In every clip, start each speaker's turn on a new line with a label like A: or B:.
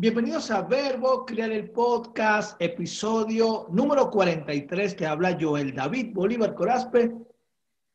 A: Bienvenidos a Verbo Crear el Podcast, episodio número 43. Te habla Joel David Bolívar Corazpe.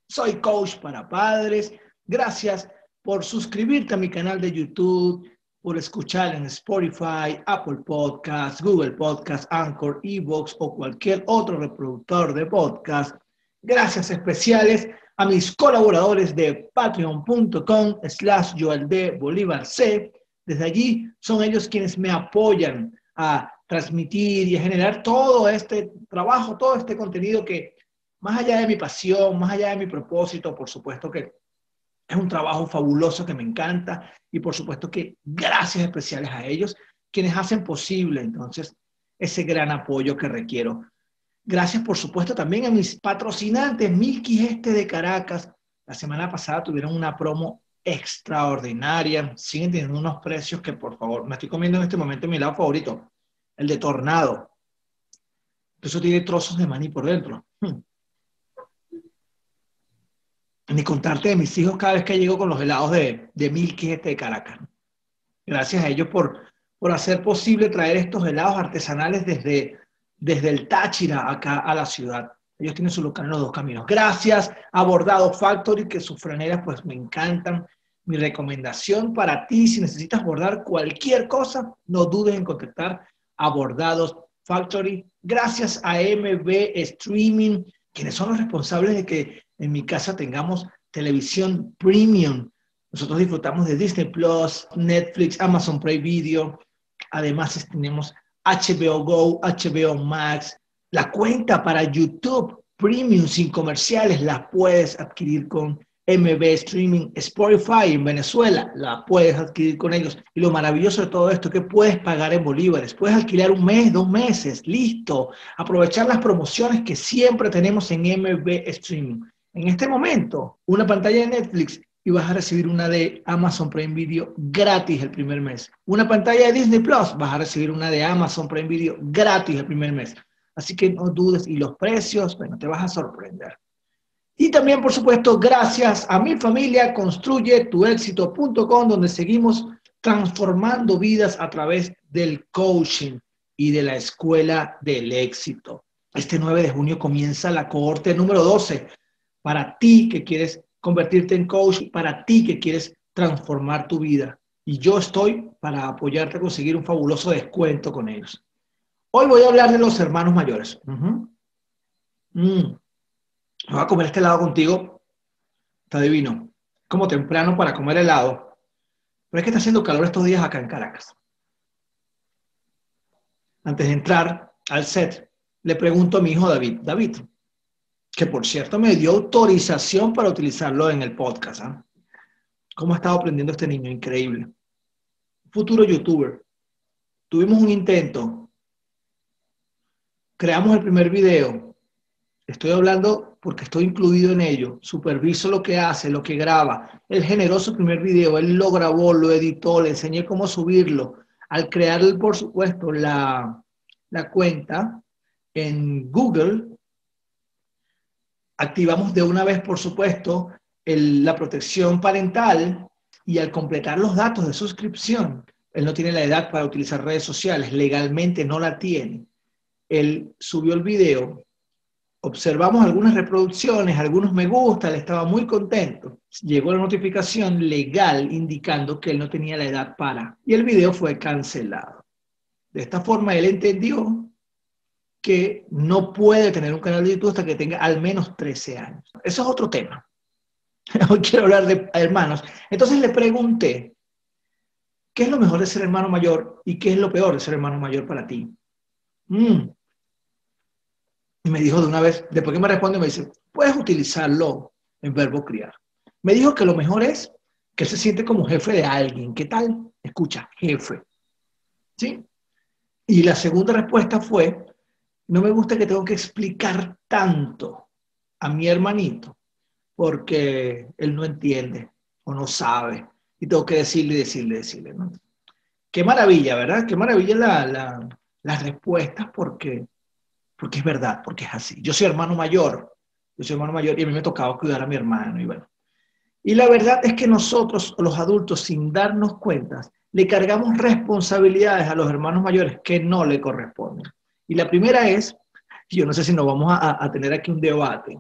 A: Soy coach para padres. Gracias por suscribirte a mi canal de YouTube, por escuchar en Spotify, Apple Podcasts, Google Podcasts, Anchor, Evox o cualquier otro reproductor de podcast. Gracias especiales a mis colaboradores de patreon.com slash Joel D. Bolívar C. Desde allí son ellos quienes me apoyan a transmitir y a generar todo este trabajo, todo este contenido que más allá de mi pasión, más allá de mi propósito, por supuesto que es un trabajo fabuloso que me encanta y por supuesto que gracias especiales a ellos quienes hacen posible entonces ese gran apoyo que requiero Gracias, por supuesto, también a mis patrocinantes, Milky Este de Caracas. La semana pasada tuvieron una promo extraordinaria. Siguen teniendo unos precios que, por favor, me estoy comiendo en este momento mi lado favorito, el de Tornado. Eso tiene trozos de maní por dentro. Hmm. Ni contarte de mis hijos cada vez que llego con los helados de, de Milky Este de Caracas. Gracias a ellos por, por hacer posible traer estos helados artesanales desde desde el Táchira acá a la ciudad. Ellos tienen su en los dos caminos. Gracias a Bordado Factory, que sus franeras pues me encantan. Mi recomendación para ti, si necesitas bordar cualquier cosa, no dudes en contactar a Bordados Factory. Gracias a MB Streaming, quienes son los responsables de que en mi casa tengamos televisión premium. Nosotros disfrutamos de Disney Plus, Netflix, Amazon Prime Video. Además, tenemos HBO Go, HBO Max, la cuenta para YouTube Premium sin comerciales la puedes adquirir con MB Streaming, Spotify en Venezuela, la puedes adquirir con ellos. Y lo maravilloso de todo esto es que puedes pagar en bolívares, puedes alquilar un mes, dos meses, listo. Aprovechar las promociones que siempre tenemos en MB Streaming. En este momento, una pantalla de Netflix y vas a recibir una de Amazon Prime Video gratis el primer mes. Una pantalla de Disney Plus, vas a recibir una de Amazon Prime Video gratis el primer mes. Así que no dudes y los precios, bueno, te vas a sorprender. Y también, por supuesto, gracias a mi familia, construye tu éxito.com, donde seguimos transformando vidas a través del coaching y de la escuela del éxito. Este 9 de junio comienza la cohorte número 12 para ti que quieres convertirte en coach para ti que quieres transformar tu vida. Y yo estoy para apoyarte a conseguir un fabuloso descuento con ellos. Hoy voy a hablar de los hermanos mayores. Mm. Voy a comer este helado contigo. Está divino. Como temprano para comer helado. Pero es que está haciendo calor estos días acá en Caracas. Antes de entrar al set, le pregunto a mi hijo David, David, que por cierto me dio autorización para utilizarlo en el podcast. ¿ah? ¿Cómo ha estado aprendiendo este niño? Increíble. Futuro youtuber. Tuvimos un intento. Creamos el primer video. Estoy hablando porque estoy incluido en ello. Superviso lo que hace, lo que graba. Él generó su primer video, él lo grabó, lo editó, le enseñé cómo subirlo. Al crear, por supuesto, la, cuenta en Google, activamos de una vez, por supuesto, la protección parental y al completar los datos de suscripción, él no tiene la edad para utilizar redes sociales, legalmente no la tiene. Él subió el video, observamos algunas reproducciones, algunos me gusta, él estaba muy contento. Llegó la notificación legal indicando que él no tenía la edad para y el video fue cancelado. De esta forma él entendió que no puede tener un canal de YouTube hasta que tenga al menos 13 años. Eso es otro tema. Hoy quiero hablar de hermanos. Entonces le pregunté, ¿qué es lo mejor de ser hermano mayor y qué es lo peor de ser hermano mayor para ti? Mm. Y me dijo de una vez, después que me responde, me dice, puedes utilizarlo en verbo criar. Me dijo que lo mejor es que se siente como jefe de alguien. ¿Qué tal? Escucha, jefe. ¿Sí? Y la segunda respuesta fue no me gusta que tengo que explicar tanto a mi hermanito porque él no entiende o no sabe y tengo que decirle, decirle, decirle. ¿no? Qué maravilla, ¿verdad? Qué maravilla la, las respuestas porque, porque es verdad, porque es así. Yo soy hermano mayor, yo soy hermano mayor y a mí me tocaba cuidar a mi hermano y bueno. Y la verdad es que nosotros, los adultos, sin darnos cuenta, le cargamos responsabilidades a los hermanos mayores que no le corresponden. Y la primera es, yo no sé si nos vamos a, tener aquí un debate,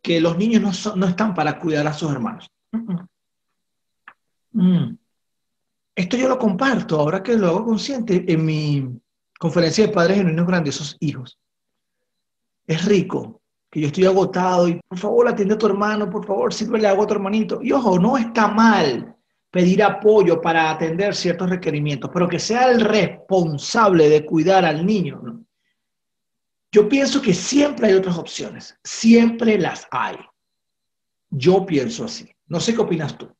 A: que los niños no, están para cuidar a sus hermanos. Mm. Esto yo lo comparto ahora que lo hago consciente en mi conferencia de padres genuinos grandiosos hijos. Es rico que yo estoy agotado y por favor atiende a tu hermano, por favor sírvele agua a tu hermanito. Y ojo, no está mal pedir apoyo para atender ciertos requerimientos, pero que sea el responsable de cuidar al niño. Yo pienso que siempre hay otras opciones, siempre las hay. Yo pienso así. No sé qué opinas tú.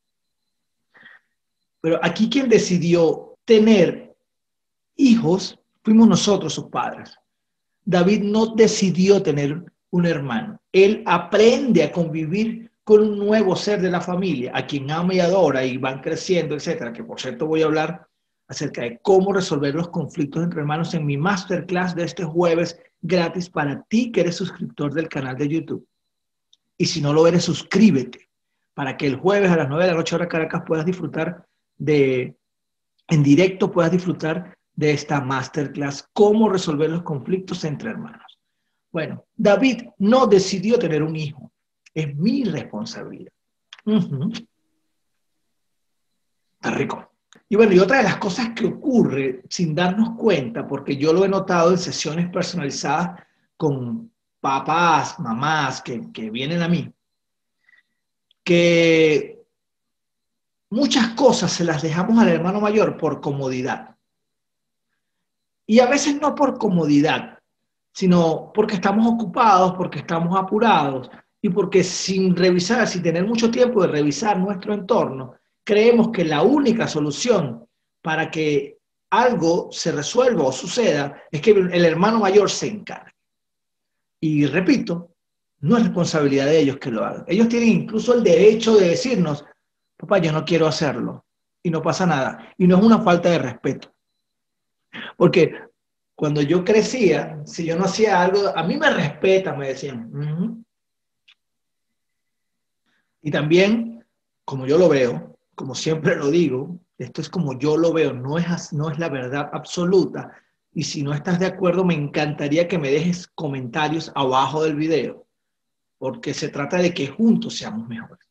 A: Pero aquí quien decidió tener hijos fuimos nosotros, sus padres. David no decidió tener un hermano. Él aprende a convivir con un nuevo ser de la familia, a quien ama y adora y van creciendo, etcétera, que por cierto voy a hablar acerca de cómo resolver los conflictos entre hermanos en mi masterclass de este jueves gratis para ti que eres suscriptor del canal de YouTube. Y si no lo eres, suscríbete para que el jueves a las 9 de la noche hora Caracas puedas disfrutar de, en directo puedas disfrutar de esta masterclass, cómo resolver los conflictos entre hermanos. Bueno, David no decidió tener un hijo es mi responsabilidad. Está rico. Y bueno, y otra de las cosas que ocurre sin darnos cuenta, porque yo lo he notado en sesiones personalizadas con papás, mamás que, que vienen a mí, que muchas cosas se las dejamos al hermano mayor por comodidad. Y a veces no por comodidad, sino porque estamos ocupados, porque estamos apurados, y porque sin revisar, sin tener mucho tiempo de revisar nuestro entorno, creemos que la única solución para que algo se resuelva o suceda es que el hermano mayor se encargue. Y repito, no es responsabilidad de ellos que lo hagan. Ellos tienen incluso el derecho de decirnos, papá, yo no quiero hacerlo. Y no pasa nada. Y no es una falta de respeto. Porque cuando yo crecía, si yo no hacía algo, a mí me respeta, me decían. Y también, como yo lo veo, como siempre lo digo, esto es como yo lo veo, no es, no es la verdad absoluta. Y si no estás de acuerdo, me encantaría que me dejes comentarios abajo del video, porque se trata de que juntos seamos mejores.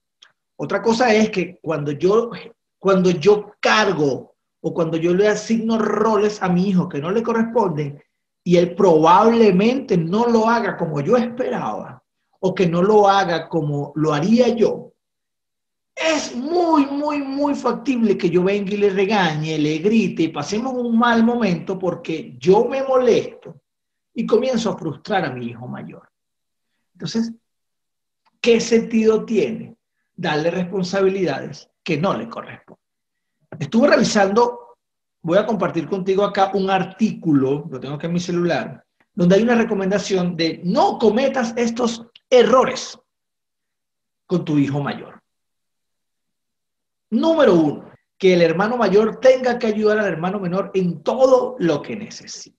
A: Otra cosa es que cuando yo, cuando yo cargo o cuando yo le asigno roles a mi hijo que no le corresponden y él probablemente no lo haga como yo esperaba, o que no lo haga como lo haría yo, es muy, muy, muy factible que yo venga y le regañe, le grite y pasemos un mal momento porque yo me molesto y comienzo a frustrar a mi hijo mayor. Entonces, ¿qué sentido tiene darle responsabilidades que no le corresponden? Estuve revisando, voy a compartir contigo acá un artículo, lo tengo aquí en mi celular, donde hay una recomendación de no cometas estos errores con tu hijo mayor. Número uno, que el hermano mayor tenga que ayudar al hermano menor en todo lo que necesite,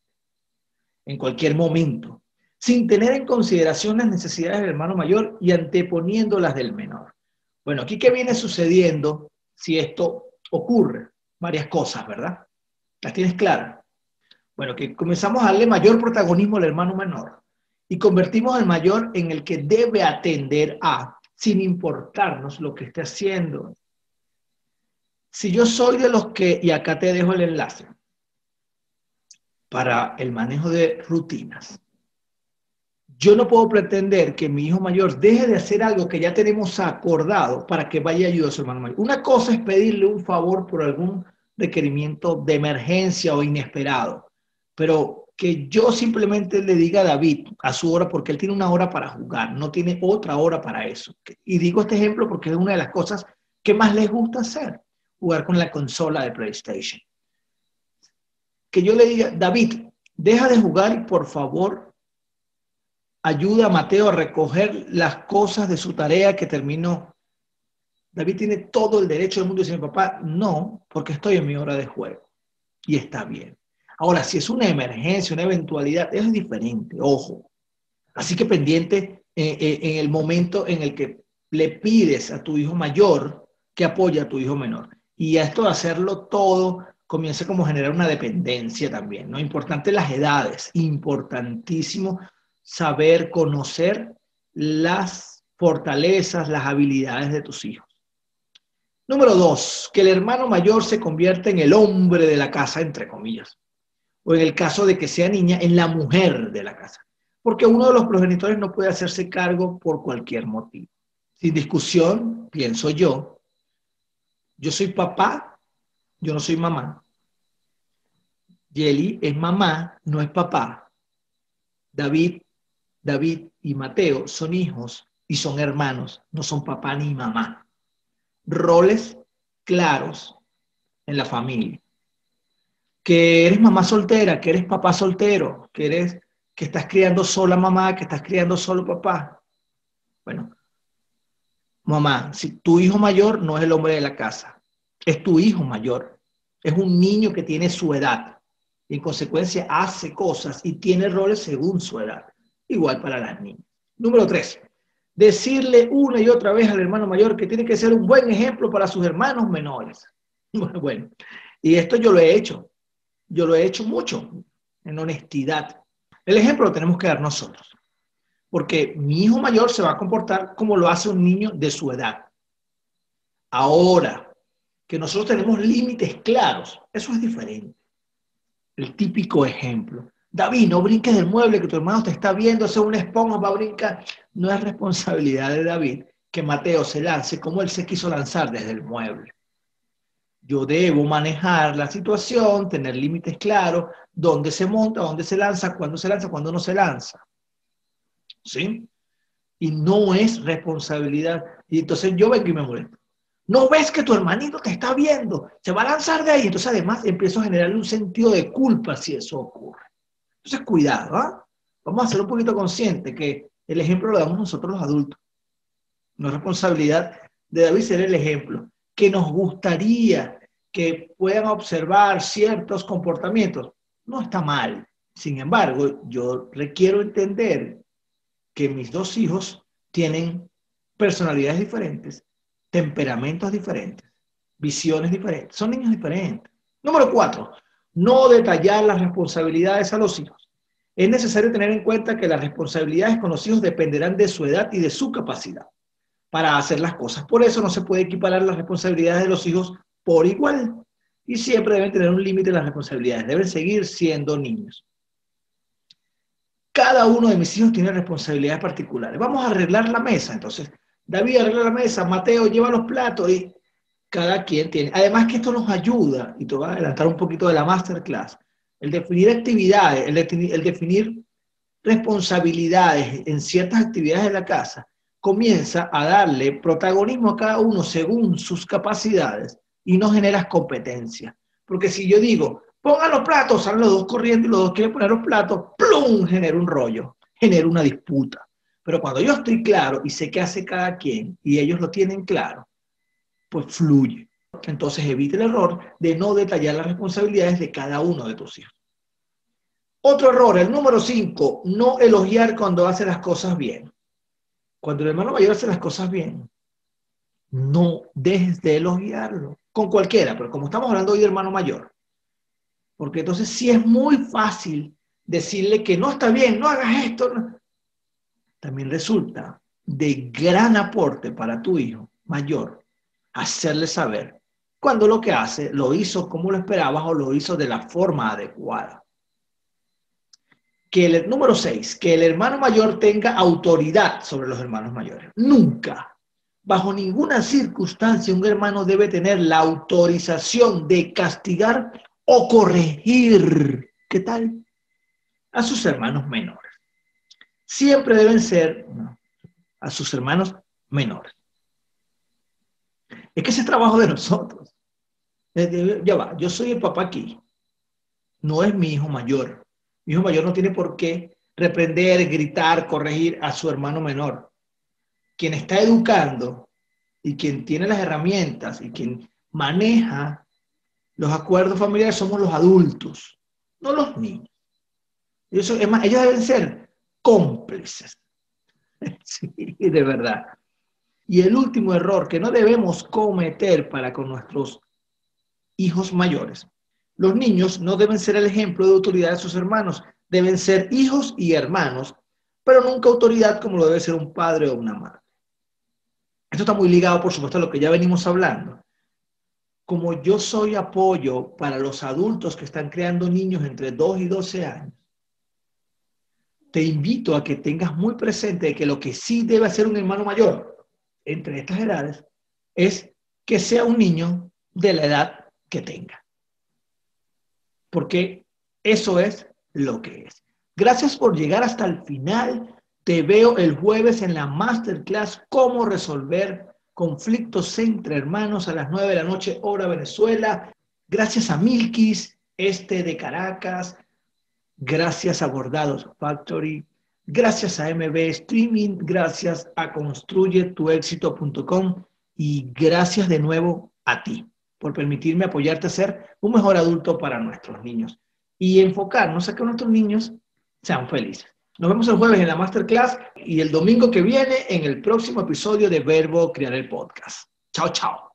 A: en cualquier momento, sin tener en consideración las necesidades del hermano mayor y anteponiendo las del menor. Bueno, aquí qué viene sucediendo si esto ocurre? Varias cosas, ¿verdad? ¿Las tienes claras? Bueno, que comenzamos a darle mayor protagonismo al hermano menor y convertimos al mayor en el que debe atender a, sin importarnos lo que esté haciendo. Si yo soy de los que, y acá te dejo el enlace, para el manejo de rutinas, yo no puedo pretender que mi hijo mayor deje de hacer algo que ya tenemos acordado para que vaya a ayudar a su hermano mayor. Una cosa es pedirle un favor por algún requerimiento de emergencia o inesperado, pero que yo simplemente le diga a David a su hora, porque él tiene una hora para jugar, no tiene otra hora para eso. Y digo este ejemplo porque es una de las cosas que más les gusta hacer, jugar con la consola de PlayStation. Que yo le diga, David, deja de jugar y por favor ayuda a Mateo a recoger las cosas de su tarea que terminó. David tiene todo el derecho del mundo de decir, papá, no, porque estoy en mi hora de juego. Y está bien. Ahora, si es una emergencia, una eventualidad, es diferente, ojo. Así que pendiente eh, eh, en el momento en el que le pides a tu hijo mayor que apoye a tu hijo menor. Y esto de hacerlo todo comienza como a generar una dependencia también, ¿no? Importante las edades, importantísimo saber conocer las fortalezas, las habilidades de tus hijos. Número dos, que el hermano mayor se convierta en el hombre de la casa, entre comillas. O en el caso de que sea niña, en la mujer de la casa. Porque uno de los progenitores no puede hacerse cargo por cualquier motivo. Sin discusión, pienso yo, yo soy papá, yo no soy mamá. Yeli es mamá, no es papá. David, David y Mateo son hijos y son hermanos, no son papá ni mamá. Roles claros en la familia. Que eres mamá soltera, que eres papá soltero, que eres que estás criando sola mamá, que estás criando solo papá. Bueno, mamá, si tu hijo mayor no es el hombre de la casa, es tu hijo mayor, es un niño que tiene su edad y en consecuencia hace cosas y tiene roles según su edad, igual para las niñas. Número tres, decirle una y otra vez al hermano mayor que tiene que ser un buen ejemplo para sus hermanos menores. Bueno, y esto yo lo he hecho, yo lo he hecho mucho, en honestidad. El ejemplo lo tenemos que dar nosotros porque mi hijo mayor se va a comportar como lo hace un niño de su edad. Ahora, que nosotros tenemos límites claros, eso es diferente. El típico ejemplo. David, no brinques del mueble que tu hermano te está viendo, es una esponja, va a brincar. No es responsabilidad de David que Mateo se lance como él se quiso lanzar desde el mueble. Yo debo manejar la situación, tener límites claros, dónde se monta, dónde se lanza, cuándo se lanza, cuándo no se lanza. ¿sí? Y no es responsabilidad. Y entonces yo vengo y me molesto. No ves que tu hermanito te está viendo, se va a lanzar de ahí. Entonces además empiezo a generarle un sentido de culpa si eso ocurre. Entonces cuidado, ¿ah? Vamos a ser un poquito conscientes que el ejemplo lo damos nosotros los adultos. No es responsabilidad de David ser el ejemplo. Que nos gustaría que puedan observar ciertos comportamientos. No está mal. Sin embargo, yo requiero entender que mis dos hijos tienen personalidades diferentes, temperamentos diferentes, visiones diferentes, son niños diferentes. Número cuatro, no detallar las responsabilidades a los hijos. Es necesario tener en cuenta que las responsabilidades con los hijos dependerán de su edad y de su capacidad para hacer las cosas. Por eso no se puede equiparar las responsabilidades de los hijos por igual. Y siempre deben tener un límite las responsabilidades. Deben seguir siendo niños cada uno de mis hijos tiene responsabilidades particulares. Vamos a arreglar la mesa. Entonces, David arregla la mesa, Mateo lleva los platos y cada quien tiene. Además que esto nos ayuda, y te voy a adelantar un poquito de la masterclass, el definir actividades, el, el definir responsabilidades en ciertas actividades de la casa, comienza a darle protagonismo a cada uno según sus capacidades y no generas competencia. Porque si yo digo, Pongan los platos, salen los dos corriendo y los dos quieren poner los platos, ¡plum! Genera un rollo, genera una disputa. Pero cuando yo estoy claro y sé qué hace cada quien y ellos lo tienen claro, pues fluye. Entonces evite el error de no detallar las responsabilidades de cada uno de tus hijos. Otro error, el número cinco, no elogiar cuando hace las cosas bien. Cuando el hermano mayor hace las cosas bien, no dejes de elogiarlo. Con cualquiera, pero como estamos hablando hoy de hermano mayor, porque entonces sí es muy fácil decirle que no está bien, no hagas esto. También resulta de gran aporte para tu hijo mayor hacerle saber cuando lo que hace lo hizo como lo esperabas o lo hizo de la forma adecuada. Que el número seis, que el hermano mayor tenga autoridad sobre los hermanos mayores. Nunca, bajo ninguna circunstancia, un hermano debe tener la autorización de castigar o corregir, ¿qué tal? A sus hermanos menores. Siempre deben ser a sus hermanos menores. Es que ese es trabajo de nosotros. Ya va, yo soy el papá aquí. No es mi hijo mayor. Mi hijo mayor no tiene por qué reprender, gritar, corregir a su hermano menor. Quien está educando y quien tiene las herramientas y quien maneja los acuerdos familiares somos los adultos, no los niños. Más, ellos deben ser cómplices. Sí, de verdad. Y el último error que no debemos cometer para con nuestros hijos mayores. Los niños no deben ser el ejemplo de autoridad de sus hermanos, deben ser hijos y hermanos, pero nunca autoridad como lo debe ser un padre o una madre. Esto está muy ligado, por supuesto, a lo que ya venimos hablando. Como yo soy apoyo para los adultos que están creando niños entre 2 y 12 años, te invito a que tengas muy presente que lo que sí debe hacer un hermano mayor entre estas edades es que sea un niño de la edad que tenga. Porque eso es lo que es. Gracias por llegar hasta el final. Te veo el jueves en la masterclass Cómo resolver conflictos entre hermanos a las 9 de la noche, hora Venezuela. Gracias a Milkis, este de Caracas. Gracias a Bordados Factory. Gracias a MB Streaming. Gracias a construyetuexito.com. Y gracias de nuevo a ti por permitirme apoyarte a ser un mejor adulto para nuestros niños y enfocarnos a que nuestros niños sean felices. Nos vemos el jueves en la masterclass y el domingo que viene en el próximo episodio de Verbo Crear el Podcast. Chao, chao.